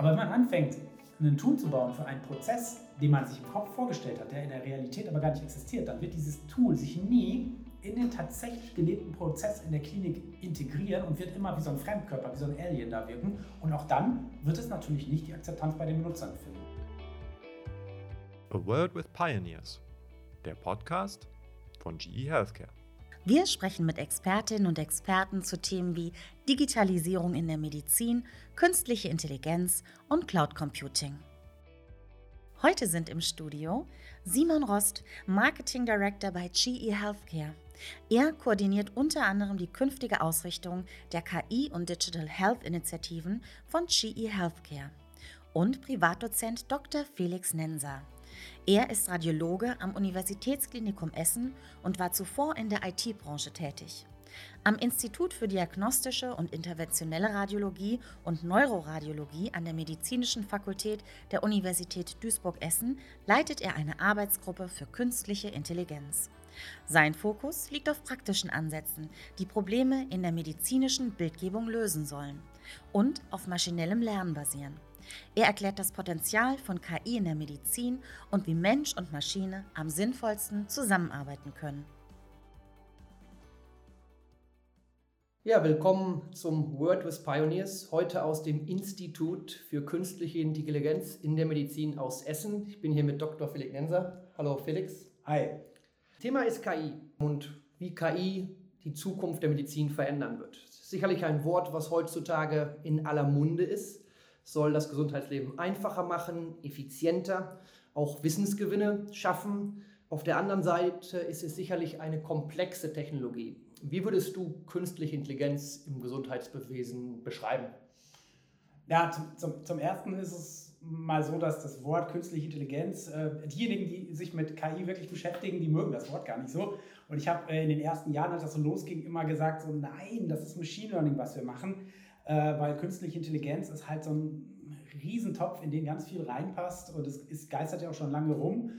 Aber wenn man anfängt, einen Tool zu bauen für einen Prozess, den man sich im Kopf vorgestellt hat, der in der Realität aber gar nicht existiert, dann wird dieses Tool sich nie in den tatsächlich gelebten Prozess in der Klinik integrieren und wird immer wie so ein Fremdkörper, wie so ein Alien da wirken. Und auch dann wird es natürlich nicht die Akzeptanz bei den Benutzern finden. A World with Pioneers, der Podcast von GE Healthcare. Wir sprechen mit Expertinnen und Experten zu Themen wie Digitalisierung in der Medizin, künstliche Intelligenz und Cloud Computing. Heute sind im Studio Simon Rost, Marketing Director bei GE Healthcare. Er koordiniert unter anderem die künftige Ausrichtung der KI- und Digital Health Initiativen von GE Healthcare. Und Privatdozent Dr. Felix Nenser. Er ist Radiologe am Universitätsklinikum Essen und war zuvor in der IT-Branche tätig. Am Institut für Diagnostische und Interventionelle Radiologie und Neuroradiologie an der Medizinischen Fakultät der Universität Duisburg-Essen leitet er eine Arbeitsgruppe für künstliche Intelligenz. Sein Fokus liegt auf praktischen Ansätzen, die Probleme in der medizinischen Bildgebung lösen sollen und auf maschinellem Lernen basieren. Er erklärt das Potenzial von KI in der Medizin und wie Mensch und Maschine am sinnvollsten zusammenarbeiten können. Ja, willkommen zum Word with Pioneers, heute aus dem Institut für künstliche Intelligenz in der Medizin aus Essen. Ich bin hier mit Dr. Felix Nenser. Hallo Felix. Hi. Thema ist KI und wie KI die Zukunft der Medizin verändern wird. Sicherlich ein Wort, was heutzutage in aller Munde ist soll das Gesundheitsleben einfacher machen, effizienter, auch Wissensgewinne schaffen. Auf der anderen Seite ist es sicherlich eine komplexe Technologie. Wie würdest du künstliche Intelligenz im Gesundheitswesen beschreiben? Ja, zum, zum, zum ersten ist es mal so, dass das Wort künstliche Intelligenz, äh, diejenigen, die sich mit KI wirklich beschäftigen, die mögen das Wort gar nicht so. Und ich habe äh, in den ersten Jahren, als das so losging, immer gesagt, so nein, das ist Machine Learning, was wir machen weil künstliche Intelligenz ist halt so ein Riesentopf, in den ganz viel reinpasst und es ist, geistert ja auch schon lange rum.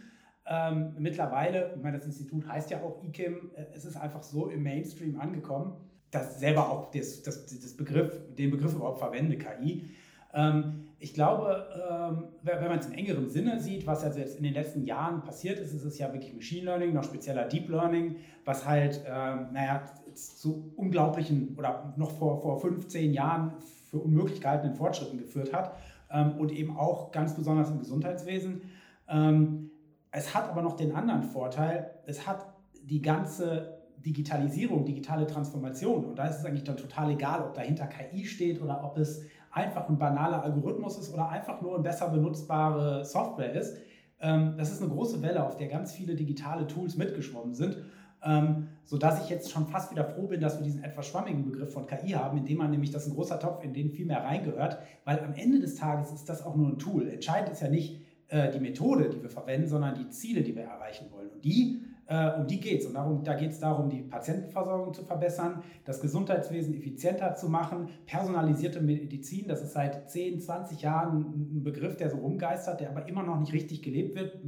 Ähm, mittlerweile, ich meine, das Institut heißt ja auch IKIM, äh, es ist einfach so im Mainstream angekommen, dass selber auch das, das, das Begriff, den Begriff überhaupt verwende, KI. Ähm, ich glaube, ähm, wenn man es im engeren Sinne sieht, was also jetzt in den letzten Jahren passiert ist, ist es ja wirklich Machine Learning, noch spezieller Deep Learning, was halt, ähm, naja, zu unglaublichen oder noch vor, vor 15 Jahren für unmöglich gehaltenen Fortschritten geführt hat ähm, und eben auch ganz besonders im Gesundheitswesen. Ähm, es hat aber noch den anderen Vorteil, es hat die ganze Digitalisierung, digitale Transformation und da ist es eigentlich dann total egal, ob dahinter KI steht oder ob es einfach ein banaler Algorithmus ist oder einfach nur eine besser benutzbare Software ist. Ähm, das ist eine große Welle, auf der ganz viele digitale Tools mitgeschwommen sind ähm, sodass ich jetzt schon fast wieder froh bin, dass wir diesen etwas schwammigen Begriff von KI haben, indem man nämlich, das ist ein großer Topf, in den viel mehr reingehört, weil am Ende des Tages ist das auch nur ein Tool. Entscheidend ist ja nicht äh, die Methode, die wir verwenden, sondern die Ziele, die wir erreichen wollen. Und die äh, um die geht es. Und darum, da geht es darum, die Patientenversorgung zu verbessern, das Gesundheitswesen effizienter zu machen, personalisierte Medizin, das ist seit 10, 20 Jahren ein Begriff, der so rumgeistert, der aber immer noch nicht richtig gelebt wird,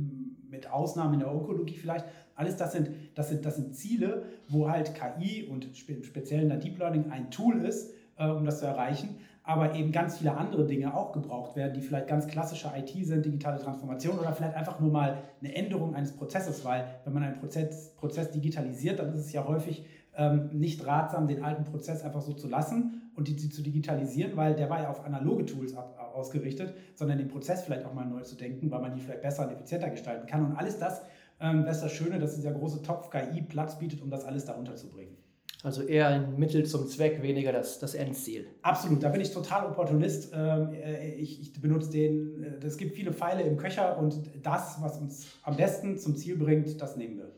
mit Ausnahmen in der Onkologie vielleicht. Alles das sind, das sind, das sind Ziele, wo halt KI und speziell in der Deep Learning ein Tool ist, äh, um das zu erreichen, aber eben ganz viele andere Dinge auch gebraucht werden, die vielleicht ganz klassische IT sind, digitale Transformation oder vielleicht einfach nur mal eine Änderung eines Prozesses, weil wenn man einen Prozess, Prozess digitalisiert, dann ist es ja häufig ähm, nicht ratsam, den alten Prozess einfach so zu lassen und die, die zu digitalisieren, weil der war ja auf analoge Tools ab, ausgerichtet, sondern den Prozess vielleicht auch mal neu zu denken, weil man die vielleicht besser und effizienter gestalten kann. Und alles das, ähm, das ist das Schöne, dass dieser große Topf KI Platz bietet, um das alles darunter zu bringen. Also eher ein Mittel zum Zweck, weniger das, das Endziel. Absolut, da bin ich total Opportunist. Ähm, äh, ich, ich benutze den, äh, es gibt viele Pfeile im Köcher und das, was uns am besten zum Ziel bringt, das nehmen wir.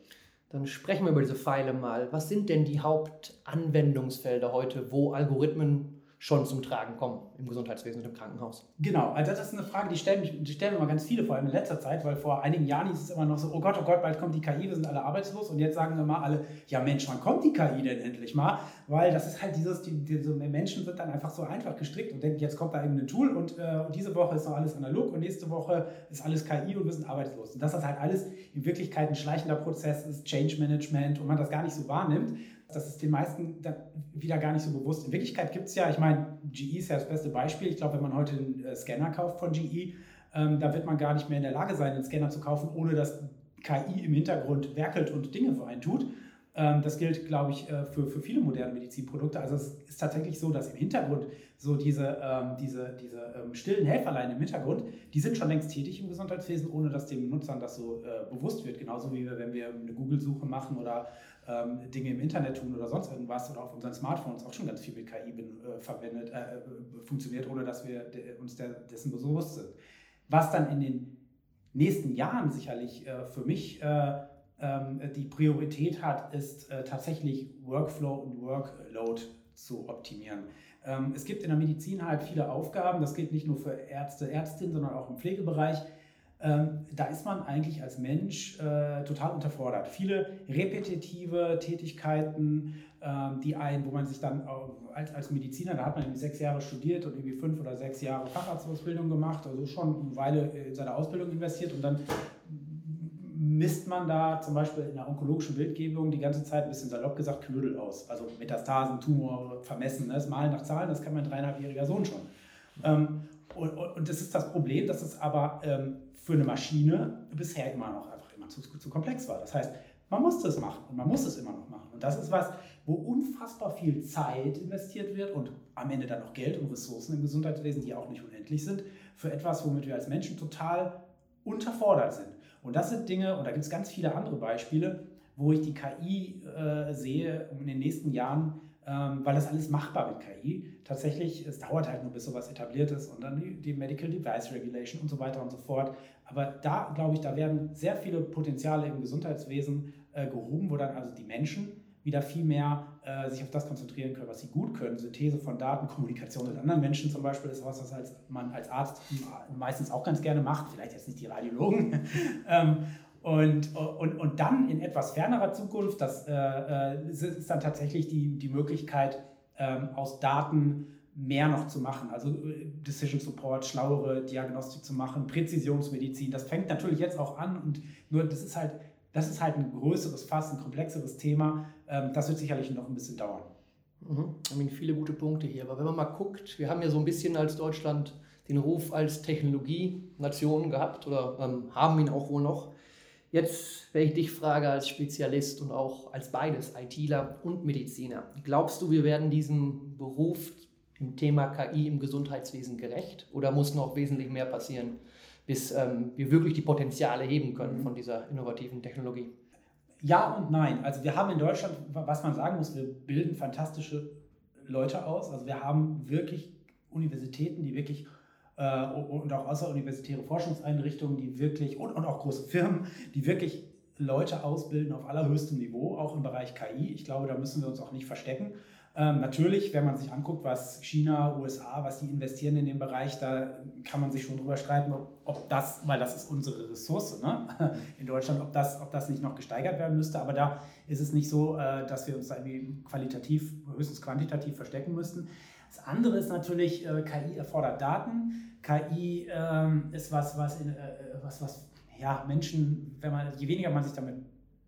Dann sprechen wir über diese Pfeile mal. Was sind denn die Hauptanwendungsfelder heute, wo Algorithmen schon zum Tragen kommen im Gesundheitswesen und im Krankenhaus? Genau, also das ist eine Frage, die stellen, mich, die stellen mir mal ganz viele, vor allem in letzter Zeit, weil vor einigen Jahren hieß es immer noch so, oh Gott, oh Gott, bald kommt die KI, wir sind alle arbeitslos und jetzt sagen wir mal alle, ja Mensch, wann kommt die KI denn endlich mal? Weil das ist halt dieses, die, diese Menschen sind dann einfach so einfach gestrickt und denken, jetzt kommt da eben ein Tool und äh, diese Woche ist noch alles analog und nächste Woche ist alles KI und wir sind arbeitslos. Und dass das halt alles in Wirklichkeit ein schleichender Prozess ist, Change Management und man das gar nicht so wahrnimmt, Das ist den meisten dann wieder gar nicht so bewusst. In Wirklichkeit gibt es ja, ich meine, GE ist ja das beste Beispiel. Ich glaube, wenn man heute einen äh, Scanner kauft von GE, ähm, da wird man gar nicht mehr in der Lage sein, einen Scanner zu kaufen, ohne dass KI im Hintergrund werkelt und Dinge für einen tut. Ähm, das gilt, glaube ich, äh, für, für viele moderne Medizinprodukte. Also es ist tatsächlich so, dass im Hintergrund so diese, ähm, diese, diese ähm, stillen Helferlein im Hintergrund, die sind schon längst tätig im Gesundheitswesen, ohne dass den Nutzern das so äh, bewusst wird. Genauso wie wir, wenn wir eine Google-Suche machen oder ähm, Dinge im Internet tun oder sonst irgendwas oder auf unseren Smartphones auch schon ganz viel mit KI bin, äh, verwendet, äh, funktioniert, ohne dass wir de uns der, dessen bewusst sind. Was dann in den nächsten Jahren sicherlich äh, für mich äh, ähm, die Priorität hat, ist äh, tatsächlich Workflow und Workload zu optimieren. Ähm, es gibt in der Medizin halt viele Aufgaben, das gilt nicht nur für Ärzte, Ärztinnen, sondern auch im Pflegebereich. Ähm, da ist man eigentlich als Mensch äh, total unterfordert. Viele repetitive Tätigkeiten, ähm, die ein, wo man sich dann als, als Mediziner, da hat man irgendwie sechs Jahre studiert und irgendwie fünf oder sechs Jahre Facharztausbildung gemacht, also schon eine Weile in seine Ausbildung investiert und dann misst man da zum Beispiel in der onkologischen Bildgebung die ganze Zeit ein bisschen salopp gesagt Knödel aus. Also Metastasen, Tumore vermessen. Das Malen nach Zahlen, das kann mein dreieinhalbjähriger Sohn schon. Ähm, und, und, das ist das Problem, dass es aber ähm, für eine Maschine bisher immer noch einfach immer zu, zu komplex war. Das heißt, man musste es machen und man muss es immer noch machen. Und das ist was, wo unfassbar viel Zeit investiert wird und am Ende dann noch Geld und Ressourcen im Gesundheitswesen, die auch nicht unendlich sind, für etwas, womit wir als Menschen total unterfordert sind. Und das sind Dinge, und da gibt es ganz viele andere Beispiele, wo ich die KI äh, sehe in den nächsten Jahren, weil das alles machbar mit KI. Tatsächlich, es dauert halt nur, bis sowas etabliert ist und dann die, die Medical Device Regulation und so weiter und so fort. Aber da, glaube ich, da werden sehr viele Potenziale im Gesundheitswesen äh, gehoben, wo dann also die Menschen wieder viel mehr äh, sich auf das konzentrieren können, was sie gut können. Synthese von Daten, Kommunikation mit anderen Menschen zum Beispiel ist was, was als, man als Arzt meistens auch ganz gerne macht, vielleicht jetzt nicht die Radiologen. ähm, und, und, und dann in etwas fernerer Zukunft, das äh, äh ist dann tatsächlich die, die Möglichkeit, ähm, aus Daten mehr noch zu machen. Also äh, Decision Support, schlauere Diagnostik zu machen, Präzisionsmedizin. Das fängt natürlich jetzt auch an und nur das ist halt das ist halt ein größeres Fass, ein komplexeres Thema. Ähm, das wird sicherlich noch ein bisschen dauern. Mhm. Ich meine, viele gute Punkte hier. Aber wenn man mal guckt, wir haben ja so ein bisschen als Deutschland den Ruf als Technologienation gehabt oder ähm, haben ihn auch wohl noch. Jetzt, wenn ich dich frage als Spezialist und auch als beides, ITler und Mediziner, glaubst du, wir werden diesem Beruf, dem Thema KI im Gesundheitswesen gerecht oder muss noch wesentlich mehr passieren? bis ähm, wir wirklich die Potenziale heben können von dieser innovativen Technologie? Ja und nein. Also wir haben in Deutschland, was man sagen muss, wir bilden fantastische Leute aus. Also wir haben wirklich Universitäten, die wirklich äh, und auch außeruniversitäre Forschungseinrichtungen, die wirklich und, und auch große Firmen, die wirklich Leute ausbilden auf allerhöchstem Niveau, auch im Bereich KI. Ich glaube, da müssen wir uns auch nicht verstecken. Ähm, natürlich, wenn man sich anguckt, was China, USA, was die investieren in dem Bereich, da kann man sich schon drüber streiten, ob, ob das, weil das ist unsere Ressource ne? in Deutschland, ob das, ob das nicht noch gesteigert werden müsste. Aber da ist es nicht so, äh, dass wir uns da irgendwie qualitativ, höchstens quantitativ verstecken müssten. Das andere ist natürlich, äh, KI erfordert Daten. KI ähm, ist was, was, in, äh, was, was ja, Menschen, wenn man, je weniger man sich damit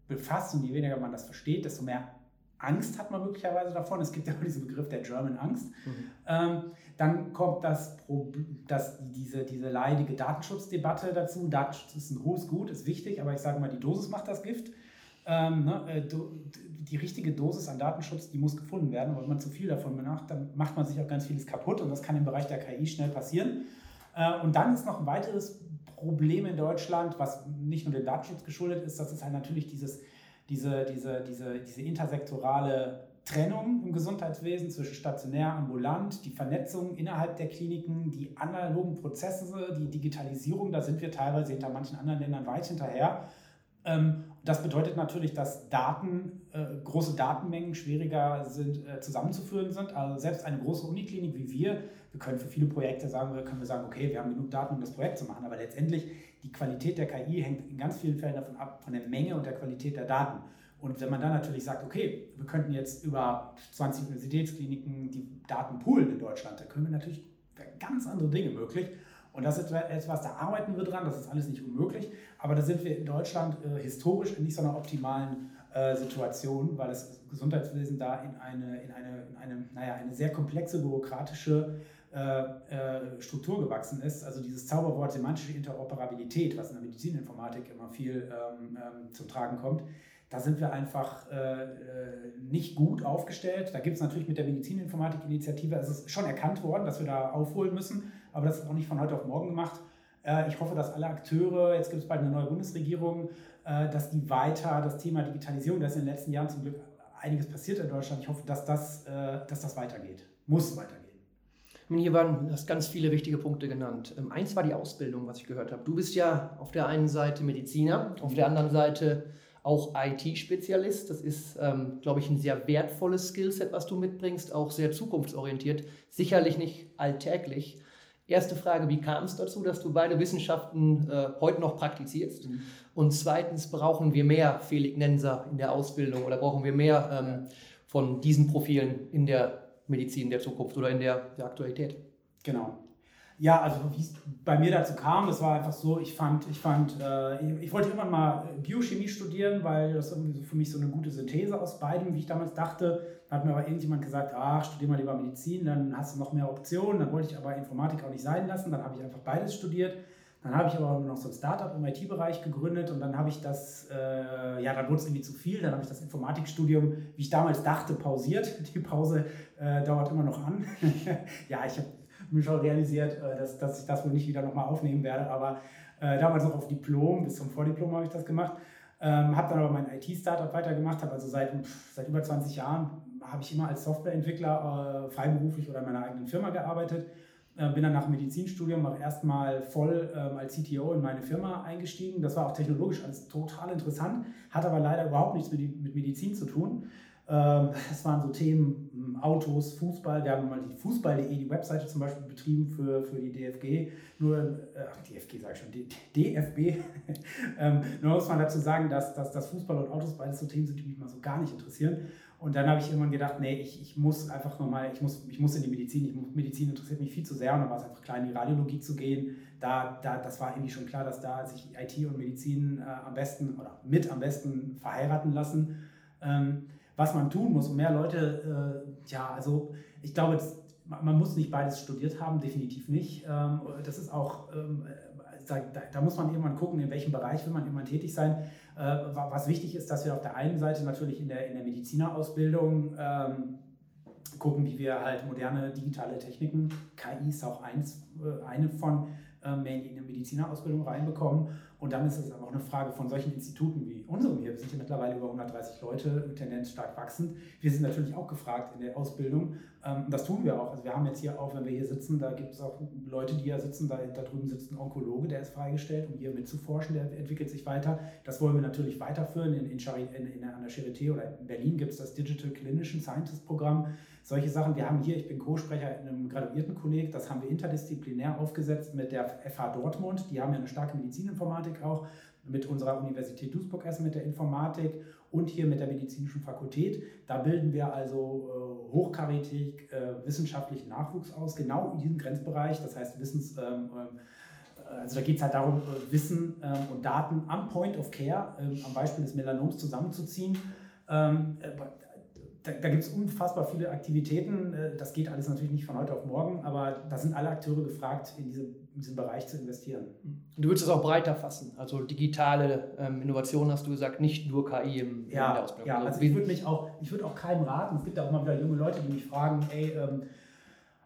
befasst und je weniger man das versteht, desto mehr Angst hat man möglicherweise davon. Es gibt ja auch diesen Begriff der German Angst. Mhm. Ähm, dann kommt das, das, diese, diese leidige Datenschutzdebatte dazu. Datenschutz ist ein hohes Gut, ist wichtig, aber ich sage mal, die Dosis macht das Gift. Ähm, ne, äh, die richtige Dosis an Datenschutz, die muss gefunden werden. Und wenn man zu viel davon macht, dann macht man sich auch ganz vieles kaputt und das kann im Bereich der KI schnell passieren. Äh, und dann ist noch ein weiteres Problem in Deutschland, was nicht nur dem Datenschutz geschuldet ist, das ist halt natürlich dieses diese, diese, diese, diese intersektorale Trennung im Gesundheitswesen zwischen stationär, ambulant, die Vernetzung innerhalb der Kliniken, die analogen Prozesse, die Digitalisierung, da sind wir teilweise hinter manchen anderen Ländern weit hinterher. Ähm, das bedeutet natürlich, dass Daten, äh, große Datenmengen schwieriger sind, äh, zusammenzuführen sind. Also selbst eine große Uniklinik wie wir, wir können für viele Projekte sagen, können wir sagen, okay, wir haben genug Daten, um das Projekt zu machen, aber letztendlich die Qualität der KI hängt in ganz vielen Fällen davon ab, von der Menge und der Qualität der Daten. Und wenn man dann natürlich sagt, okay, wir könnten jetzt über 20 Universitätskliniken die Daten poolen in Deutschland, da können wir natürlich ganz andere Dinge möglich. Und das ist etwas, da arbeiten wir dran, das ist alles nicht unmöglich, aber da sind wir in Deutschland äh, historisch in nicht so einer optimalen äh, Situation, weil das Gesundheitswesen da in eine, in eine, in eine, naja, eine sehr komplexe bürokratische äh, äh, Struktur gewachsen ist. Also dieses Zauberwort semantische Interoperabilität, was in der Medizininformatik immer viel ähm, ähm, zum Tragen kommt, da sind wir einfach äh, äh nicht gut aufgestellt. Da gibt es natürlich mit der Medizininformatik-Initiative, es ist schon erkannt worden, dass wir da aufholen müssen, aber das ist auch nicht von heute auf morgen gemacht. Äh, ich hoffe, dass alle Akteure, jetzt gibt es bald eine neue Bundesregierung, äh, dass die weiter das Thema Digitalisierung, da ist in den letzten Jahren zum Glück einiges passiert in Deutschland. Ich hoffe, dass das, dass das weitergeht. Muss weitergehen. Hier waren hast ganz viele wichtige Punkte genannt. Ähm, eins war die Ausbildung, was ich gehört habe. Du bist ja auf der einen Seite Mediziner, auf der anderen Seite auch IT-Spezialist. Das ist, ähm, glaube ich, ein sehr wertvolles Skillset, was du mitbringst, auch sehr zukunftsorientiert, sicherlich nicht alltäglich. Erste Frage, wie kam es dazu, dass du beide Wissenschaften äh, heute noch praktizierst? Mhm. Und zweitens, brauchen wir mehr Felignenser in der Ausbildung oder brauchen wir mehr ähm, von diesen Profilen in der Medizin der Zukunft oder in der, der Aktualität? Genau. Ja, also wie es bei mir dazu kam, das war einfach so, ich fand, ich fand, äh, ich wollte irgendwann mal Biochemie studieren, weil das irgendwie so für mich so eine gute Synthese aus beidem, wie ich damals dachte. Da hat mir aber irgendjemand gesagt, ach, studier mal lieber Medizin, dann hast du noch mehr Optionen. Dann wollte ich aber Informatik auch nicht sein lassen, dann habe ich einfach beides studiert. Dann habe ich aber noch so ein Startup im IT-Bereich gegründet und dann habe ich das, äh, ja, dann wurde es irgendwie zu viel. Dann habe ich das Informatikstudium, wie ich damals dachte, pausiert. Die Pause äh, dauert immer noch an. ja, ich habe mir schon realisiert, äh, dass, dass ich das wohl nicht wieder nochmal aufnehmen werde, aber äh, damals noch auf Diplom, bis zum Vordiplom habe ich das gemacht. Ähm, habe dann aber mein IT-Startup weitergemacht, habe also seit, seit über 20 Jahren habe ich immer als Softwareentwickler äh, freiberuflich oder in meiner eigenen Firma gearbeitet. Äh, bin dann nach dem Medizinstudium auch erstmal voll ähm, als CTO in meine Firma eingestiegen. Das war auch technologisch alles total interessant, hat aber leider überhaupt nichts mit, mit Medizin zu tun. Ähm, es waren so Themen hm, Autos, Fußball. Wir haben mal die Fußball.de, die Webseite zum Beispiel betrieben für, für die DFG. Nur, äh, DFG sage ich schon, DFB. ähm, nur muss man dazu sagen, dass, dass, dass Fußball und Autos beides so Themen sind, die mich mal so gar nicht interessieren. Und dann habe ich irgendwann gedacht, nee, ich, ich muss einfach nochmal, ich muss, ich muss in die Medizin, ich Medizin interessiert mich viel zu sehr und dann war es einfach klar, in die Radiologie zu gehen. Da, da, das war irgendwie schon klar, dass da sich IT und Medizin äh, am besten oder mit am besten verheiraten lassen. Ähm, was man tun muss, um mehr Leute, äh, ja, also ich glaube, man muss nicht beides studiert haben, definitiv nicht. Ähm, das ist auch, ähm, da, da, muss man irgendwann gucken, in welchem Bereich will man irgendwann tätig sein. Äh, was wichtig ist, dass wir auf der einen Seite natürlich in der, in der Medizinerausbildung ähm, gucken, wie wir halt moderne digitale Techniken, KI ist auch eins, äh, eine von, ähm, mehr in die Medizinerausbildung reinbekommen. Und dann ist es auch eine Frage von solchen Instituten wie unserem hier. Wir sind hier mittlerweile über 130 Leute, Tendenz stark wachsend. Wir sind natürlich auch gefragt in der Ausbildung. Ähm, das tun wir auch. Also wir haben jetzt hier auch, wenn wir hier sitzen, da gibt es auch Leute, die hier sitzen. Da, da drüben sitzt ein Onkologe, der ist freigestellt, um hier mitzuforschen. Der entwickelt sich weiter. Das wollen wir natürlich weiterführen. In, in, in, in an der Charité oder in Berlin gibt es das Digital Clinician Scientist Programm solche Sachen. Wir haben hier, ich bin Co-Sprecher in einem Graduiertenkolleg, das haben wir interdisziplinär aufgesetzt mit der FH Dortmund. Die haben ja eine starke Medizininformatik auch, mit unserer Universität Duisburg-Essen mit der Informatik und hier mit der medizinischen Fakultät. Da bilden wir also äh, hochkarätig äh, wissenschaftlichen Nachwuchs aus, genau in diesem Grenzbereich, das heißt Wissens. Ähm, äh, also da geht es halt darum, äh, Wissen ähm, und Daten am Point of Care, ähm, am Beispiel des Melanoms zusammenzuziehen. Ähm, äh, da, da gibt es unfassbar viele Aktivitäten. Äh, das geht alles natürlich nicht von heute auf morgen, aber da sind alle Akteure gefragt, in, diese, in diesen Bereich zu investieren. Du würdest es auch breiter fassen. Also digitale ähm, Innovation hast du gesagt, nicht nur KI im, ja, in der Ausbildung. Ja, also, also ich würde mich auch, ich würde auch keinem raten. Es gibt auch mal wieder junge Leute, die mich fragen, ey, ähm,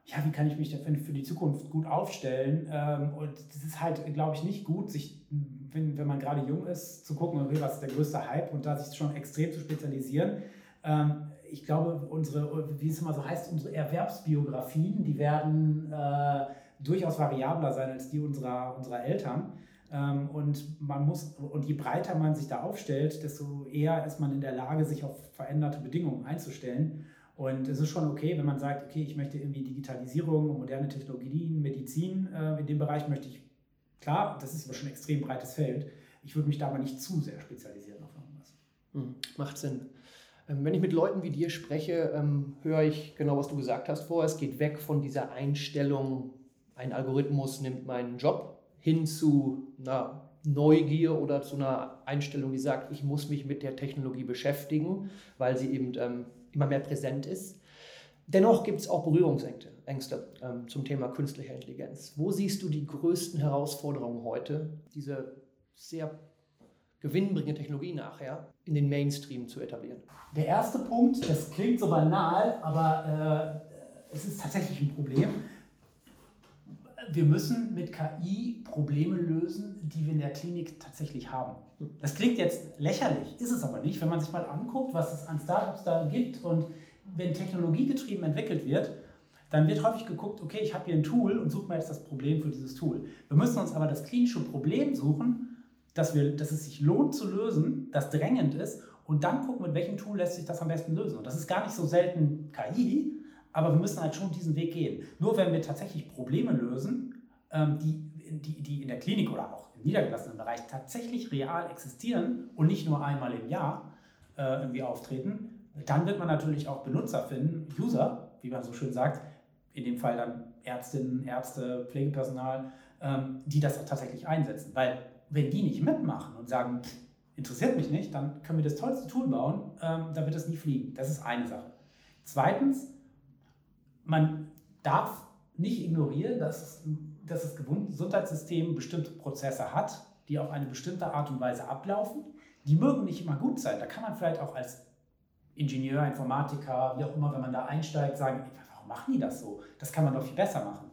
ja, wie kann ich mich denn für die Zukunft gut aufstellen? Ähm, und das ist halt, glaube ich, nicht gut, sich, wenn, wenn man gerade jung ist, zu gucken, okay, was ist der größte Hype und da sich schon extrem zu spezialisieren. Ähm, ich glaube, unsere, wie es immer so heißt, unsere Erwerbsbiografien, die werden äh, durchaus variabler sein als die unserer, unserer Eltern. Ähm, und man muss, und je breiter man sich da aufstellt, desto eher ist man in der Lage, sich auf veränderte Bedingungen einzustellen. Und es ist schon okay, wenn man sagt, okay, ich möchte irgendwie Digitalisierung, moderne Technologien, Medizin, äh, in dem Bereich möchte ich, klar, das ist aber schon ein extrem breites Feld. Ich würde mich da aber nicht zu sehr spezialisieren auf irgendwas. Hm, macht Sinn. Ähm, wenn ich mit Leuten wie dir spreche, ähm, höre ich genau, was du gesagt hast vorher. Es geht weg von dieser Einstellung, ein Algorithmus nimmt meinen Job, hin zu, na, Neugier oder zu einer Einstellung, die sagt, ich muss mich mit der Technologie beschäftigen, weil sie eben ähm, immer mehr präsent ist. Dennoch gibt es auch Berührungsängste ähm, zum Thema künstlicher Intelligenz. Wo siehst du die größten Herausforderungen heute, diese sehr gewinnbringende Technologie nachher in den Mainstream zu etablieren? Der erste Punkt, das klingt so banal, aber äh, es ist tatsächlich ein Problem wir müssen mit KI Probleme lösen, die wir in der Klinik tatsächlich haben. Das klingt jetzt lächerlich, ist es aber nicht, wenn man sich mal anguckt, was es an Startups da gibt und wenn technologiegetrieben entwickelt wird, dann wird häufig geguckt, okay, ich habe hier ein Tool und suche mir jetzt das Problem für dieses Tool. Wir müssen uns aber das klinische Problem suchen, dass, wir, dass es sich lohnt zu lösen, das drängend ist und dann gucken, mit welchem Tool lässt sich das am besten lösen. Und das ist gar nicht so selten KI, aber wir müssen halt schon diesen Weg gehen. Nur wenn wir tatsächlich Probleme lösen, ähm, die, die, die in der Klinik oder auch im niedergelassenen Bereich tatsächlich real existieren und nicht nur einmal im Jahr äh, irgendwie auftreten, dann wird man natürlich auch Benutzer finden, User, wie man so schön sagt, in dem Fall dann Ärztinnen, Ärzte, Pflegepersonal, ähm, die das auch tatsächlich einsetzen. Weil wenn die nicht mitmachen und sagen, interessiert mich nicht, dann können wir das tollste Tool bauen, ähm, da wird es nie fliegen. Das ist eine Sache. Zweitens, man darf nicht ignorieren, dass, dass das Gesundheitssystem bestimmte Prozesse hat, die auf eine bestimmte Art und Weise ablaufen. Die mögen nicht immer gut sein. Da kann man vielleicht auch als Ingenieur, Informatiker, wie auch immer, wenn man da einsteigt, sagen, warum machen die das so? Das kann man doch viel besser machen.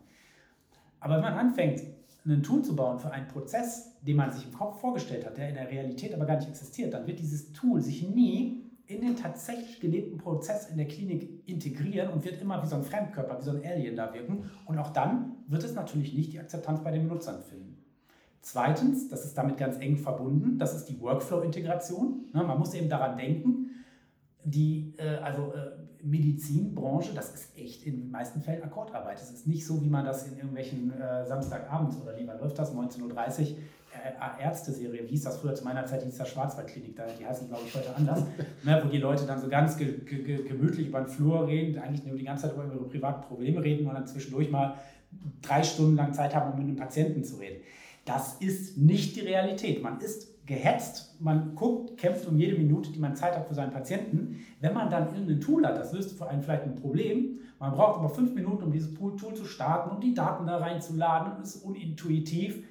Aber wenn man anfängt, ein Tool zu bauen für einen Prozess, den man sich im Kopf vorgestellt hat, der in der Realität aber gar nicht existiert, dann wird dieses Tool sich nie in den tatsächlich gelebten Prozess in der Klinik integrieren und wird immer wie so ein Fremdkörper, wie so ein Alien da wirken. Und auch dann wird es natürlich nicht die Akzeptanz bei den Benutzern finden. Zweitens, das ist damit ganz eng verbunden, das ist die Workflow-Integration. Ne, man muss eben daran denken, die äh, also äh, Medizinbranche, das ist echt in den meisten Fällen Akkordarbeit. Es ist nicht so, wie man das in irgendwelchen äh, Samstagabends oder lieber läuft das 19.30 Uhr äh, Ärzte-Serie, wie hieß das früher zu meiner Zeit, hieß das Schwarzwaldklinik, die heißen glaube ich heute anders, ne, wo die Leute dann so ganz ge ge gemütlich über den Flur reden, eigentlich nur die ganze Zeit über ihre privaten Probleme reden und dann zwischendurch mal drei Stunden lang Zeit haben, um mit einem Patienten zu reden. Das ist nicht die Realität. Man ist gehetzt, man guckt, kämpft um jede Minute, die man Zeit hat für seinen Patienten. Wenn man dann irgendein Tool hat, das löst für einen vielleicht ein Problem, man braucht aber fünf Minuten, um dieses Tool zu starten und die Daten da reinzuladen ist unintuitiv,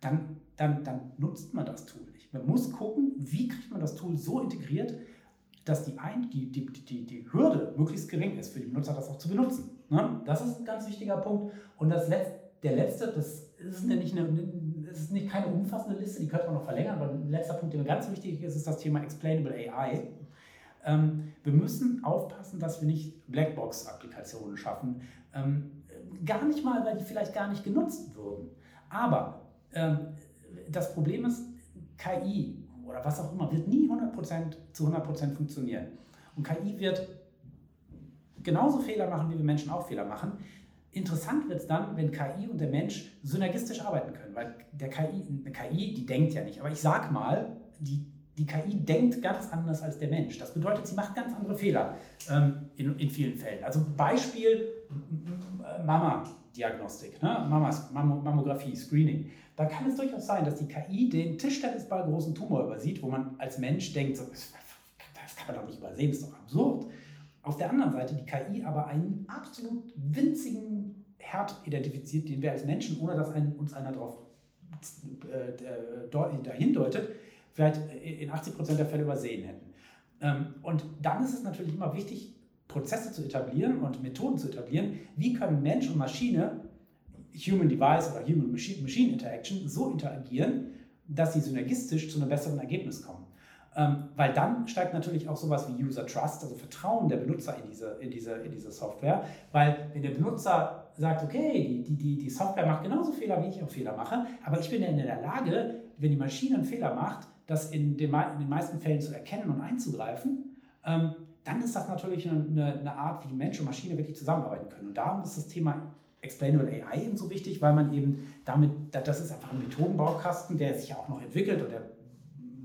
dann, dann, dann nutzt man das Tool nicht. Man muss gucken, wie kriegt man das Tool so integriert, dass die, Ein die, die, die, die Hürde möglichst gering ist für die Benutzer, das auch zu benutzen. Ne? Das ist ein ganz wichtiger Punkt. Und das Letz der letzte, das ist nicht, eine, das ist nicht keine umfassende Liste, die könnte man noch verlängern, aber ein letzter Punkt, der mir ganz wichtig ist, ist das Thema Explainable AI. Ähm, wir müssen aufpassen, dass wir nicht Blackbox-Applikationen schaffen. Ähm, gar nicht mal, weil die vielleicht gar nicht genutzt würden. Aber ähm, das Problem ist, KI oder was auch immer wird nie 100% zu 100% funktionieren. Und KI wird genauso Fehler machen, wie wir Menschen auch Fehler machen. Interessant wird es dann, wenn KI und der Mensch synergistisch arbeiten können, weil der KI, eine KI, die denkt ja nicht. Aber ich sag mal, die, die KI denkt ganz anders als der Mensch. Das bedeutet, sie macht ganz andere Fehler ähm, in, in vielen Fällen. Also Beispiel Mama-Diagnostik, ne? Mamas, Mammographie, Screening. Da kann es durchaus sein, dass die KI den Tischtennisball großen Tumor übersieht, wo man als Mensch denkt, das kann man doch nicht übersehen, das ist doch absurd. Auf der anderen Seite die KI aber einen absolut winzigen Herd identifiziert, den wir als Menschen, ohne dass ein, uns einer darauf äh, dahin deutet, vielleicht in 80 Prozent der Fälle übersehen hätten. Ähm, und dann ist es natürlich immer wichtig, Prozesse zu etablieren und Methoden zu etablieren. Wie können Mensch und Maschine Human-Device oder Human-Machine-Interaction so interagieren, dass sie synergistisch zu einem besseren Ergebnis kommen. Ähm, weil dann steigt natürlich auch sowas wie User Trust, also Vertrauen der Benutzer in diese, in diese, in diese Software. Weil wenn der Benutzer sagt, okay, die, die, die Software macht genauso Fehler, wie ich auch Fehler mache, aber ich bin ja in der Lage, wenn die Maschine einen Fehler macht, das in den, in den meisten Fällen zu erkennen und einzugreifen, ähm, dann ist das natürlich eine, eine Art, wie Mensch und Maschine wirklich zusammenarbeiten können. Und darum ist das Thema Explainable AI eben so wichtig, weil man eben damit, das ist einfach ein Methodenbaukasten, der sich ja auch noch entwickelt oder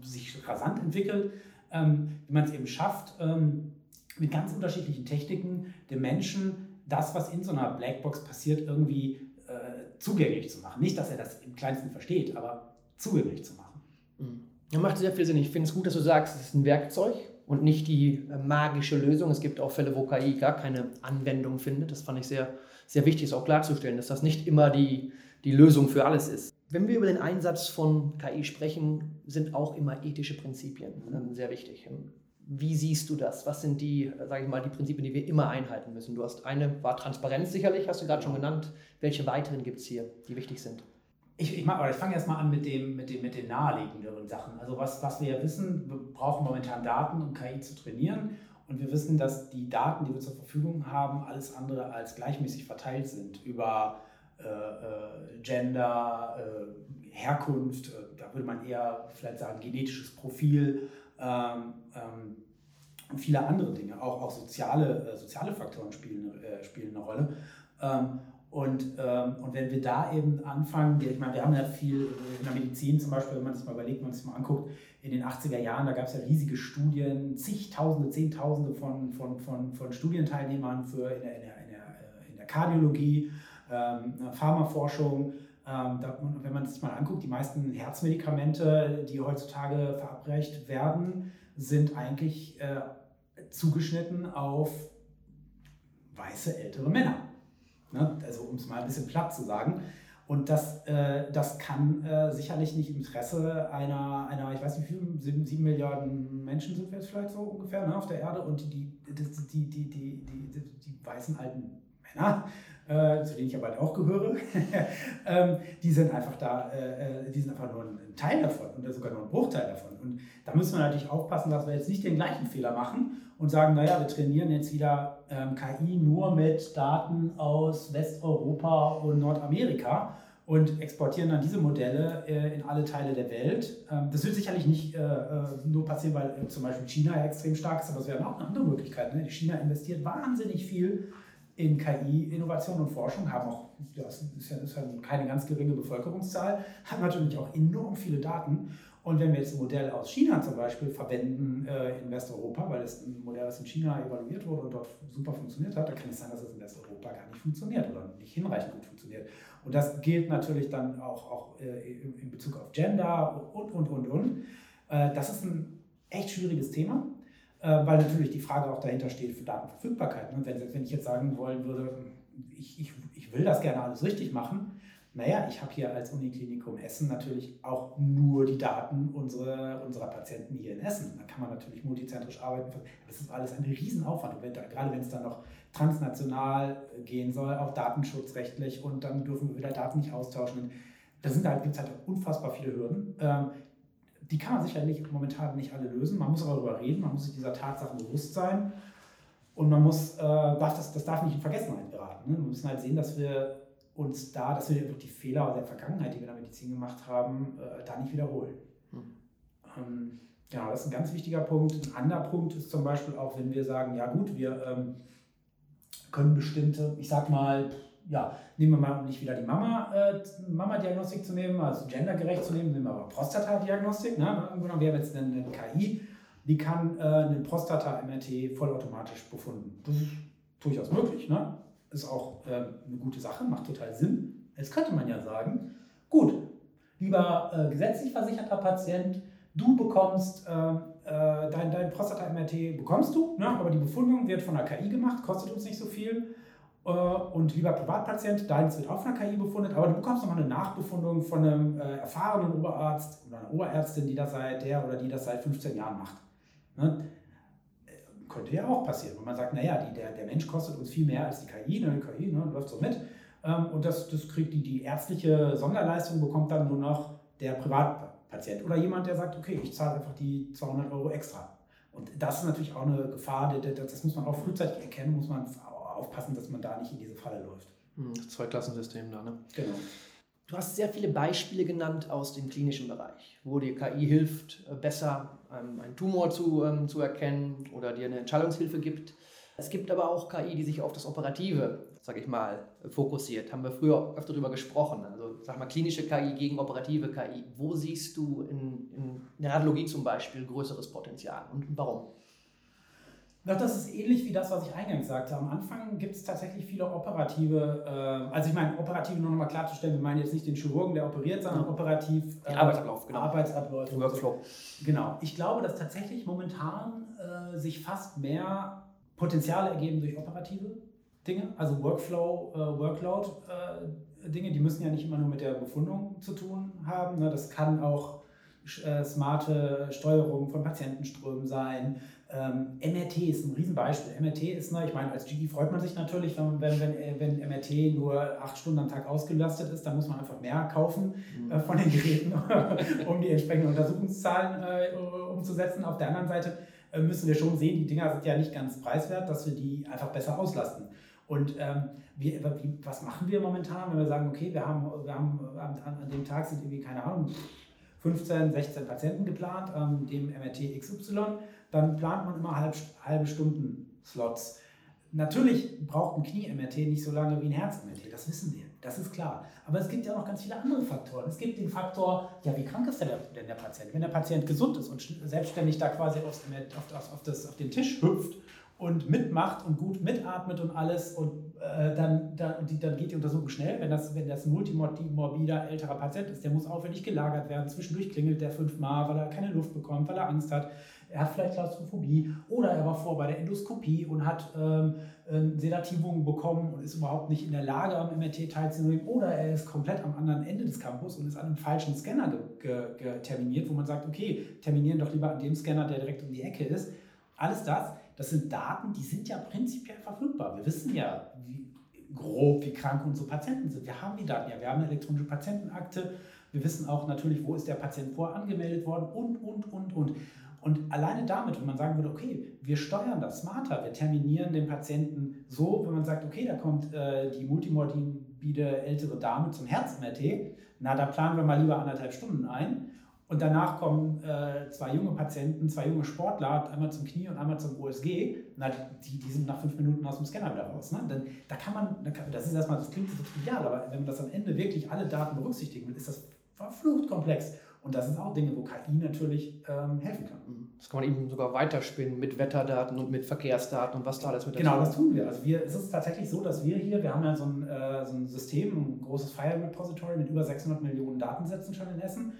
sich rasant entwickelt, ähm, wie man es eben schafft, ähm, mit ganz unterschiedlichen Techniken den Menschen das, was in so einer Blackbox passiert, irgendwie äh, zugänglich zu machen. Nicht, dass er das im kleinsten versteht, aber zugänglich zu machen. Mhm. Das macht sehr viel Sinn. Ich finde es gut, dass du sagst, es ist ein Werkzeug und nicht die äh, magische Lösung. Es gibt auch Fälle, wo KI gar keine Anwendung findet. Das fand ich sehr, sehr wichtig, es auch klarzustellen, dass das nicht immer die, die Lösung für alles ist. Wenn wir über den Einsatz von KI sprechen, sind auch immer ethische Prinzipien ähm, sehr wichtig. Ähm, wie siehst du das? Was sind die, äh, sage ich mal, die Prinzipien, die wir immer einhalten müssen? Du hast eine, war Transparenz sicherlich, hast du gerade schon genannt. Welche weiteren gibt es hier, die wichtig sind? Ich, ich, ich fange erstmal an mit, dem, mit, dem, mit den naheliegenderen Sachen. Also was, was wir ja wissen, wir brauchen momentan Daten, um KI zu trainieren. Und wir wissen, dass die Daten, die wir zur Verfügung haben, alles andere als gleichmäßig verteilt sind über Gender, äh, Herkunft, äh, da würde man eher vielleicht sagen genetisches Profil ähm, ähm, und viele andere Dinge. Auch, auch soziale, äh, soziale Faktoren spielen, äh, spielen eine Rolle. Ähm, und, ähm, und wenn wir da eben anfangen, ich meine, wir haben ja viel in der Medizin zum Beispiel, wenn man sich mal überlegt, wenn man sich mal anguckt, in den 80er Jahren, da gab es ja riesige Studien, zigtausende, zehntausende von, von, von, von Studienteilnehmern für in der, in der, in der, in der Kardiologie, Pharmaforschung. Ähm, und wenn man sich mal anguckt, die meisten Herzmedikamente, die heutzutage verabreicht werden, sind eigentlich äh, zugeschnitten auf weiße ältere Männer. Ne? Also um es mal ein bisschen platt zu sagen. Und das, äh, das kann äh, sicherlich nicht im Interesse einer, einer, ich weiß nicht, wie sieben, sieben Milliarden Menschen sind wir jetzt vielleicht so ungefähr ne, auf der Erde und die, die, die, die, die, die, die, die weißen alten Männer, äh, zu denen ich aber auch gehöre, ähm, die sind einfach da, äh, äh, die sind einfach nur ein Teil davon und sogar nur ein Bruchteil davon. Und da müssen wir natürlich aufpassen, dass wir jetzt nicht den gleichen Fehler machen und sagen, naja, wir trainieren jetzt wieder ähm, KI nur mit Daten aus Westeuropa und Nordamerika und exportieren dann diese Modelle äh, in alle Teile der Welt. Ähm, das wird sicherlich nicht äh, äh nur passieren, weil äh, zum Beispiel China ja extrem stark ist, aber es wäre auch eine andere Möglichkeit. Ne? China investiert wahnsinnig viel in KI, Innovation und Forschung, haben auch, das ist ja, ist ja keine ganz geringe Bevölkerungszahl, haben natürlich auch enorm viele Daten und wenn wir jetzt ein Modell aus China zum Beispiel verwenden äh, in Westeuropa, weil es ein Modell, das in China evaluiert wurde und dort super funktioniert hat, dann kann es sein, dass es in Westeuropa gar nicht funktioniert oder nicht hinreichend gut funktioniert. Und das gilt natürlich dann auch, auch äh, in Bezug auf Gender und, und, und, und. Äh, das ist ein echt schwieriges Thema, weil natürlich die Frage auch dahinter steht für Datenverfügbarkeit. Und wenn, wenn ich jetzt sagen wollen würde, ich, ich, ich will das gerne alles richtig machen, naja, ich habe hier als Uniklinikum Essen natürlich auch nur die Daten unserer, unserer Patienten hier in Essen. Da kann man natürlich multizentrisch arbeiten. Das ist alles ein Riesenaufwand. Und wenn, gerade wenn es dann noch transnational gehen soll, auch datenschutzrechtlich und dann dürfen wir wieder Daten nicht austauschen. Da sind halt, gibt es halt unfassbar viele Hürden. Die kann man sicherlich momentan nicht alle lösen. Man muss aber darüber reden, man muss sich dieser Tatsachen bewusst sein. Und man muss, äh, darf das, das darf nicht in Vergessenheit geraten. Ne? Wir müssen halt sehen, dass wir uns da, dass wir die Fehler der Vergangenheit, die wir in der Medizin gemacht haben, äh, da nicht wiederholen. Hm. Ähm, ja, das ist ein ganz wichtiger Punkt. Ein anderer Punkt ist zum Beispiel auch, wenn wir sagen, ja gut, wir ähm, können bestimmte, ich sag mal, ja, nehmen wir mal, um nicht wieder die Mama, äh, Mama-Diagnostik zu nehmen, also gendergerecht zu nehmen, nehmen wir aber Prostata-Diagnostik. Ne? Wir haben jetzt eine, eine KI, die kann äh, eine Prostata-MRT vollautomatisch befunden. Das ist durchaus möglich. Ne? ist auch äh, eine gute Sache, macht total Sinn. Jetzt könnte man ja sagen, gut, lieber äh, gesetzlich versicherter Patient, du bekommst äh, äh dein, dein Prostata-MRT, bekommst du, ne? aber die Befundung wird von der KI gemacht, kostet uns nicht so viel. Äh, und lieber Privatpatient, deins wird auch von der KI befundet, aber du bekommst nochmal eine Nachbefundung von einem äh, erfahrenen Oberarzt oder einer Oberärztin, die das seit der oder die das seit 15 Jahren macht. Ne? könnte ja auch passieren, wenn man sagt, naja, die, der, der Mensch kostet uns viel mehr als die KI, ne, die KI ne, läuft so mit. Ähm, und das, das kriegt die, die ärztliche Sonderleistung, bekommt dann nur noch der Privatpatient oder jemand, der sagt, okay, ich zahle einfach die 200 Euro extra. Und das ist natürlich auch eine Gefahr, das muss man auch frühzeitig erkennen, muss man aufpassen, dass man da nicht in diese Falle läuft. Hm, das Zweiklassensystem da, ne? Genau. Du hast sehr viele Beispiele genannt aus dem klinischen Bereich, wo dir KI hilft, äh, besser ähm, einen Tumor zu, ähm, zu erkennen oder dir eine Entscheidungshilfe gibt. Es gibt aber auch KI, die sich auf das Operative, sage ich mal, fokussiert. Haben wir früher öfter darüber gesprochen. Also sag mal klinische KI gegen operative KI. Wo siehst du in, in der Radiologie zum Beispiel größeres Potenzial und warum? Doch, das ist ähnlich wie das, was ich eingangs sagte. Am Anfang gibt es tatsächlich viele operative, äh, also ich meine, operative nur nochmal klarzustellen, wir meinen jetzt nicht den Chirurgen, der operiert, sondern operativ äh, Arbeitsablauf, genau. Arbeitsabläufe. Workflow. Genau. Ich glaube, dass tatsächlich momentan äh, sich fast mehr Potenziale ergeben durch operative Dinge, also Workflow, äh, Workload äh, Dinge, die müssen ja nicht immer nur mit der Befundung zu tun haben. Ne? Das kann auch äh, smarte Steuerung von Patientenströmen sein, ähm, MRT ist ein Riesenbeispiel. MRT ist, ne, ich meine, als GE freut man sich natürlich, wenn, wenn, wenn, wenn MRT nur acht Stunden am Tag ausgelastet ist, dann muss man einfach mehr kaufen mhm. äh, von den Geräten, um die entsprechenden Untersuchungszahlen äh, umzusetzen. Auf der anderen Seite äh, müssen wir schon sehen, die Dinger sind ja nicht ganz preiswert, dass wir die einfach besser auslasten. Und ähm, wie, was machen wir momentan, wenn wir sagen, okay, wir haben, wir haben an, an dem Tag sind irgendwie, keine Ahnung, 15, 16 Patienten geplant, ähm, dem MRT XY dann plant man immer halb, halbe Stunden Slots. Natürlich braucht ein Knie-MRT nicht so lange wie ein Herz-MRT, das wissen wir, das ist klar. Aber es gibt ja noch ganz viele andere Faktoren. Es gibt den Faktor, ja, wie krank ist denn der, Patient? Wenn der Patient gesund ist und selbstständig da quasi aufs, auf, auf, das, auf den Tisch hüpft und mitmacht und gut mitatmet und alles und äh, dann, dann, die, dann geht die Untersuchung schnell. Wenn das, wenn das ein multimorbider älterer Patient ist, der muss aufwendig gelagert werden. Zwischendurch klingelt der fünfmal, weil er keine Luft bekommt, weil er Angst hat er hat vielleicht Klaustrophobie oder er war vor bei der Endoskopie und hat ähm, Sedativungen bekommen und ist überhaupt nicht in der Lage, am MRT teilzunehmen oder er ist komplett am anderen Ende des Campus und ist an einem falschen Scanner terminiert, wo man sagt, okay, terminieren doch lieber an dem Scanner, der direkt um die Ecke ist. Alles das, das sind Daten, die sind ja prinzipiell verfügbar. Wir wissen ja wie, grob, wie krank unsere Patienten sind. Wir haben die Daten ja, wir haben eine elektronische Patientenakte, wir wissen auch natürlich, wo ist der Patient vorher angemeldet worden und, und, und, und. Und alleine damit, wenn man sagen würde, okay, wir steuern das smarter, wir terminieren den Patienten so, wenn man sagt, okay, da kommt äh, die multimorbide ältere Dame zum Herz-MRT, na, da planen wir mal lieber anderthalb Stunden ein. Und danach kommen äh, zwei junge Patienten, zwei junge Sportler, einmal zum Knie und einmal zum OSG. Na, die, die sind nach fünf Minuten aus dem Scanner wieder raus. Ne? Dann, da kann man, das ist erstmal, das klingt so trivial, aber wenn man das am Ende wirklich alle Daten berücksichtigen will, ist das verflucht komplex. Und das sind auch Dinge, wo KI natürlich ähm, helfen kann. Mhm. Das kann man eben sogar weiterspinnen mit Wetterdaten und mit Verkehrsdaten und was da alles mit Genau, das tun wir. Also wir, es ist tatsächlich so, dass wir hier, wir haben ja so ein, äh, so ein System, ein großes File Repository mit über 600 Millionen Datensätzen schon in Essen,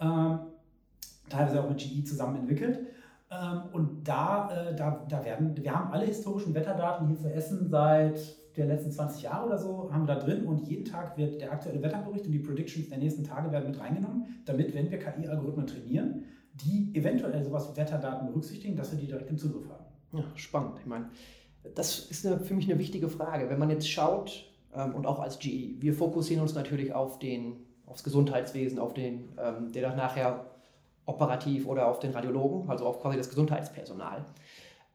teilweise auch mit GE zusammen entwickelt. Ähm, und da, äh, da, da werden, wir haben alle historischen Wetterdaten hier für Essen seit der letzten 20 Jahre oder so haben wir da drin und jeden Tag wird der aktuelle Wetterbericht und die Predictions der nächsten Tage werden mit reingenommen, damit, wenn wir KI-Algorithmen trainieren, die eventuell sowas wie Wetterdaten berücksichtigen, dass wir die direkt im Zugriff haben. Ja, spannend. Ich meine, das ist eine, für mich eine wichtige Frage. Wenn man jetzt schaut, ähm, und auch als GE, wir fokussieren uns natürlich auf den, aufs Gesundheitswesen, auf den, ähm, der dann nachher operativ oder auf den Radiologen, also auf quasi das Gesundheitspersonal.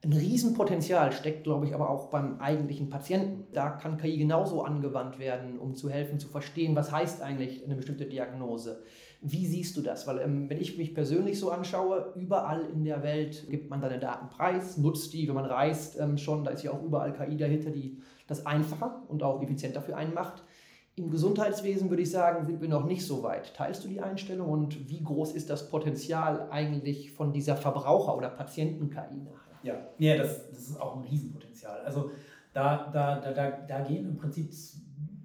Ein Riesenpotenzial steckt, glaube ich, aber auch beim eigentlichen Patienten. Da kann KI genauso angewandt werden, um zu helfen, zu verstehen, was heißt eigentlich eine bestimmte Diagnose. Wie siehst du das? Weil ähm, wenn ich mich persönlich so anschaue, überall in der Welt gibt man seine Daten preis, nutzt die, wenn man reist ähm, schon, da ist ja auch überall KI dahinter, die das einfacher und auch effizienter für einen macht. Im Gesundheitswesen würde ich sagen, sind wir noch nicht so weit. Teilst du die Einstellung und wie groß ist das Potenzial eigentlich von dieser Verbraucher- oder Patienten-KI nachher? Ja, ja das, das ist auch ein Riesenpotenzial. Also da, da, da, da, da gehen im Prinzip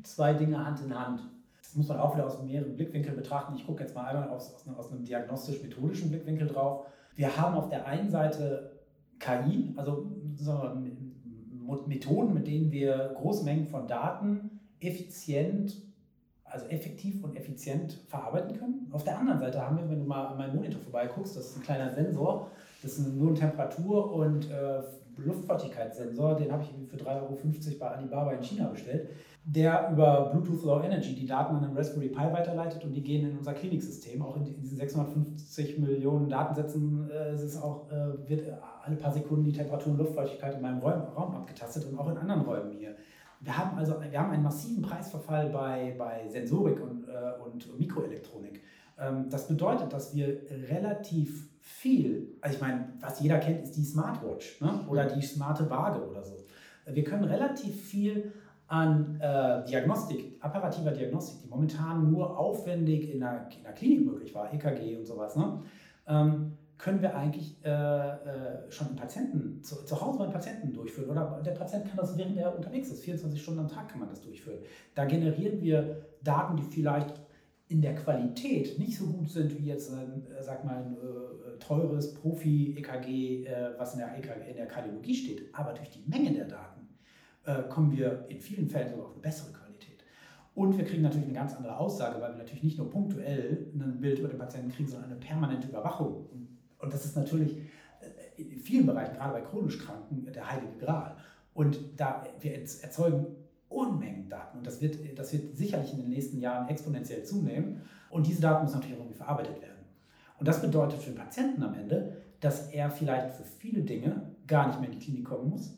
zwei Dinge Hand in Hand. Das muss man auch wieder aus mehreren Blickwinkeln betrachten. Ich gucke jetzt mal einmal aus, aus, aus einem diagnostisch-methodischen Blickwinkel drauf. Wir haben auf der einen Seite KI, also Methoden, mit denen wir große Mengen von Daten effizient, also effektiv und effizient verarbeiten können. Auf der anderen Seite haben wir, wenn du mal an meinen Monitor vorbeiguckst, das ist ein kleiner Sensor, das ist nur ein Temperatur- und äh, Luftfeuchtigkeitssensor, den habe ich für 3,50 Euro bei Alibaba in China bestellt, der über Bluetooth Low Energy die Daten an den Raspberry Pi weiterleitet und die gehen in unser Kliniksystem. Auch in, diesen 650 Millionen Datensätzen äh, ist auch, äh, wird alle paar Sekunden die Temperatur und Luftfeuchtigkeit in meinem Raum, Raum abgetastet und auch in anderen Räumen hier. Wir haben also wir haben einen massiven Preisverfall bei, bei Sensorik und, äh, und Mikroelektronik. Ähm, das bedeutet, dass wir relativ viel, also ich meine, was jeder kennt, ist die Smartwatch ne? oder die smarte Waage oder so. Wir können relativ viel an äh, Diagnostik, apparativer Diagnostik, die momentan nur aufwendig in der, in der Klinik möglich war, EKG und sowas, ne? ähm, können wir eigentlich äh, äh, schon einen Patienten zu, zu Hause beim Patienten durchführen. Oder der Patient kann das, während er unterwegs ist, 24 Stunden am Tag kann man das durchführen. Da generieren wir Daten, die vielleicht in der Qualität nicht so gut sind wie jetzt ein, äh, sag mal, ein äh, teures Profi-EKG, äh, was in der, EKG, in der Kardiologie steht. Aber durch die Menge der Daten äh, kommen wir in vielen Fällen sogar auf eine bessere Qualität. Und wir kriegen natürlich eine ganz andere Aussage, weil wir natürlich nicht nur punktuell ein Bild über den Patienten kriegen, sondern eine permanente Überwachung. Und das ist natürlich äh, in vielen Bereichen, gerade bei chronisch Kranken, der heilige Gral. Und da wir erzeugen Unmengen Daten und das wird, das wird sicherlich in den nächsten Jahren exponentiell zunehmen. Und diese Daten müssen natürlich auch irgendwie verarbeitet werden. Und das bedeutet für den Patienten am Ende, dass er vielleicht für viele Dinge gar nicht mehr in die Klinik kommen muss.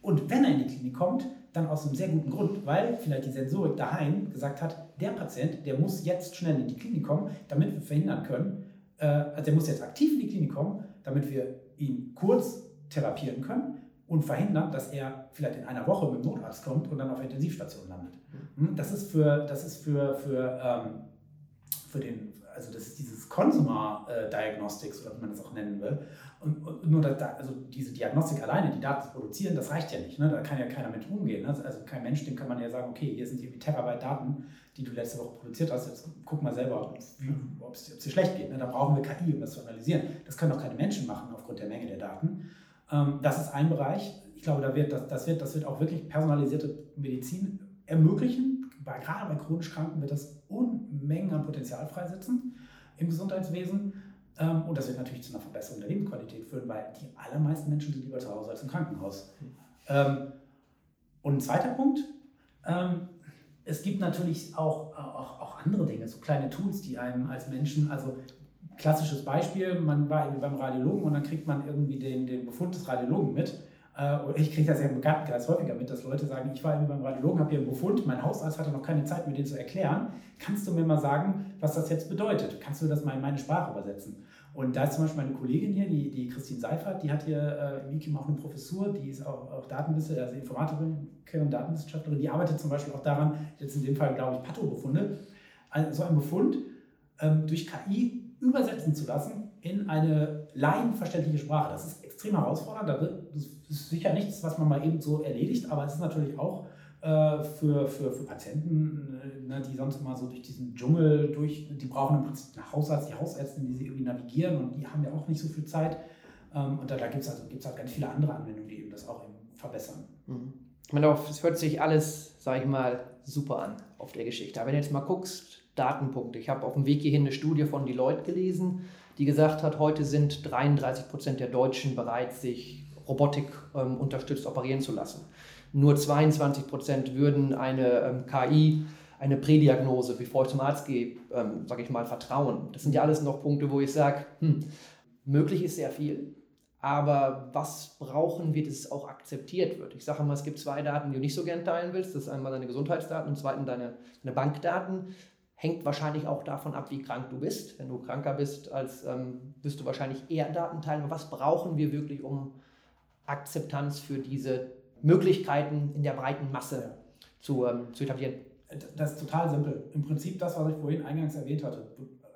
Und wenn er in die Klinik kommt, dann aus einem sehr guten Grund, weil vielleicht die Sensorik daheim gesagt hat, der Patient, der muss jetzt schnell in die Klinik kommen, damit wir verhindern können, also der muss jetzt aktiv in die Klinik kommen, damit wir ihn kurz therapieren können und verhindern, dass er vielleicht in einer Woche mit dem Notarzt kommt und dann auf der Intensivstation landet. Mhm. Das ist für, das ist für, für, ähm, für den, also das ist dieses Consumer äh, Diagnostics oder wie man das auch nennen will. Und, und nur da, also diese Diagnostik alleine, die Daten zu produzieren, das reicht ja nicht. Ne? Da kann ja keiner mit umgehen. Ne? Also kein Mensch, dem kann man ja sagen, okay, hier sind die Terabyte Daten, die du letzte Woche produziert hast, jetzt guck mal selber, ob es dir schlecht geht. Ne? Da brauchen wir KI, um das zu analysieren. Das können auch keine Menschen machen aufgrund der Menge der Daten. Ähm, das ist ein Bereich. Ich glaube, da wird, das, das, wird, das wird auch wirklich personalisierte Medizin ermöglichen. Bei, gerade bei chronisch Kranken wird das Unmengen an Potenzial freisetzen im Gesundheitswesen. Ähm, und das wird natürlich zu einer Verbesserung der Lebensqualität führen, weil die allermeisten Menschen sind lieber zu Hause als im Krankenhaus. Ähm, und ein zweiter Punkt, ähm, es gibt natürlich auch, auch, auch andere Dinge, so kleine Tools, die einem als Menschen, also klassisches Beispiel, man war irgendwie beim Radiologen und dann kriegt man irgendwie den, den Befund des Radiologen mit äh, ich kriege das ja Bekanntenkreis häufiger mit, dass Leute sagen, ich war irgendwie beim Radiologen, habe hier einen Befund, mein Hausarzt hatte noch keine Zeit, mir den zu erklären. Kannst du mir mal sagen, was das jetzt bedeutet? Kannst du das mal in meine Sprache übersetzen? Und da ist zum Beispiel meine Kollegin hier, die, die Christine Seifert, die hat hier äh, im IKIM auch eine Professur, die ist auch, auch Datenwissenschaftlerin, also Informatikerin, Datenwissenschaftlerin, die arbeitet zum Beispiel auch daran, jetzt in dem Fall glaube ich Pathobefunde, also so einen Befund ähm, durch KI übersetzen zu lassen in eine laienverständliche Sprache. Das ist extrem herausfordernd. Das ist sicher nichts, was man mal eben so erledigt, aber es ist natürlich auch äh, für, für, für Patienten, äh, ne, die sonst immer so durch diesen Dschungel durch, die brauchen im Prinzip einen Hausarzt, die Hausärztin, die sie irgendwie navigieren und die haben ja auch nicht so viel Zeit. Ähm, und da, da gibt es also, gibt's halt ganz viele andere Anwendungen, die eben das auch eben verbessern. Mhm. Ich meine, es hört sich alles, sage ich mal, super an auf der Geschichte. Aber wenn du jetzt mal guckst, Datenpunkte. Ich habe auf dem Weg hierhin eine Studie von Deloitte gelesen, die gesagt hat, heute sind 33 Prozent der Deutschen bereit, sich Robotik ähm, unterstützt operieren zu lassen. Nur 22 Prozent würden eine ähm, KI, eine Prädiagnose, bevor ich zum Arzt gehe, ähm, sage ich mal, vertrauen. Das sind ja alles noch Punkte, wo ich sage, hm, möglich ist sehr viel, aber was brauchen wir, dass es auch akzeptiert wird? Ich sage mal, es gibt zwei Daten, die du nicht so gern teilen willst. Das ist einmal deine Gesundheitsdaten und zweitens deine, deine Bankdaten. Hängt wahrscheinlich auch davon ab, wie krank du bist. Wenn du kranker bist, als ähm, wirst du wahrscheinlich eher Daten teilen. Aber was brauchen wir wirklich, um Akzeptanz für diese Möglichkeiten in der breiten Masse zu, ähm, zu etablieren? Das ist total simpel. Im Prinzip das, was ich vorhin eingangs erwähnt hatte.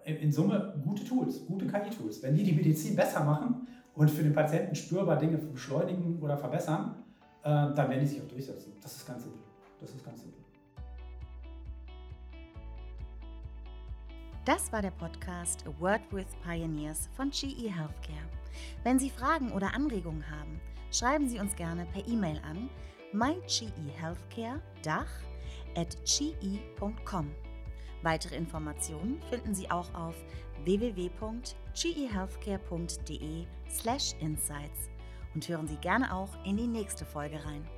In Summe gute Tools, gute KI-Tools. Wenn die die Medizin besser machen und für den Patienten spürbar Dinge beschleunigen oder verbessern, äh, dann werden die sich auch durchsetzen. Das ist ganz simpel. Das ist ganz simpel. Das war der Podcast A Word with Pioneers von GE Healthcare. Wenn Sie Fragen oder Anregungen haben, schreiben Sie uns gerne per E-Mail an mygehealthcaredach at ge.com. Weitere Informationen finden Sie auch auf www.gehealthcare.de/insights und hören Sie gerne auch in die nächste Folge rein.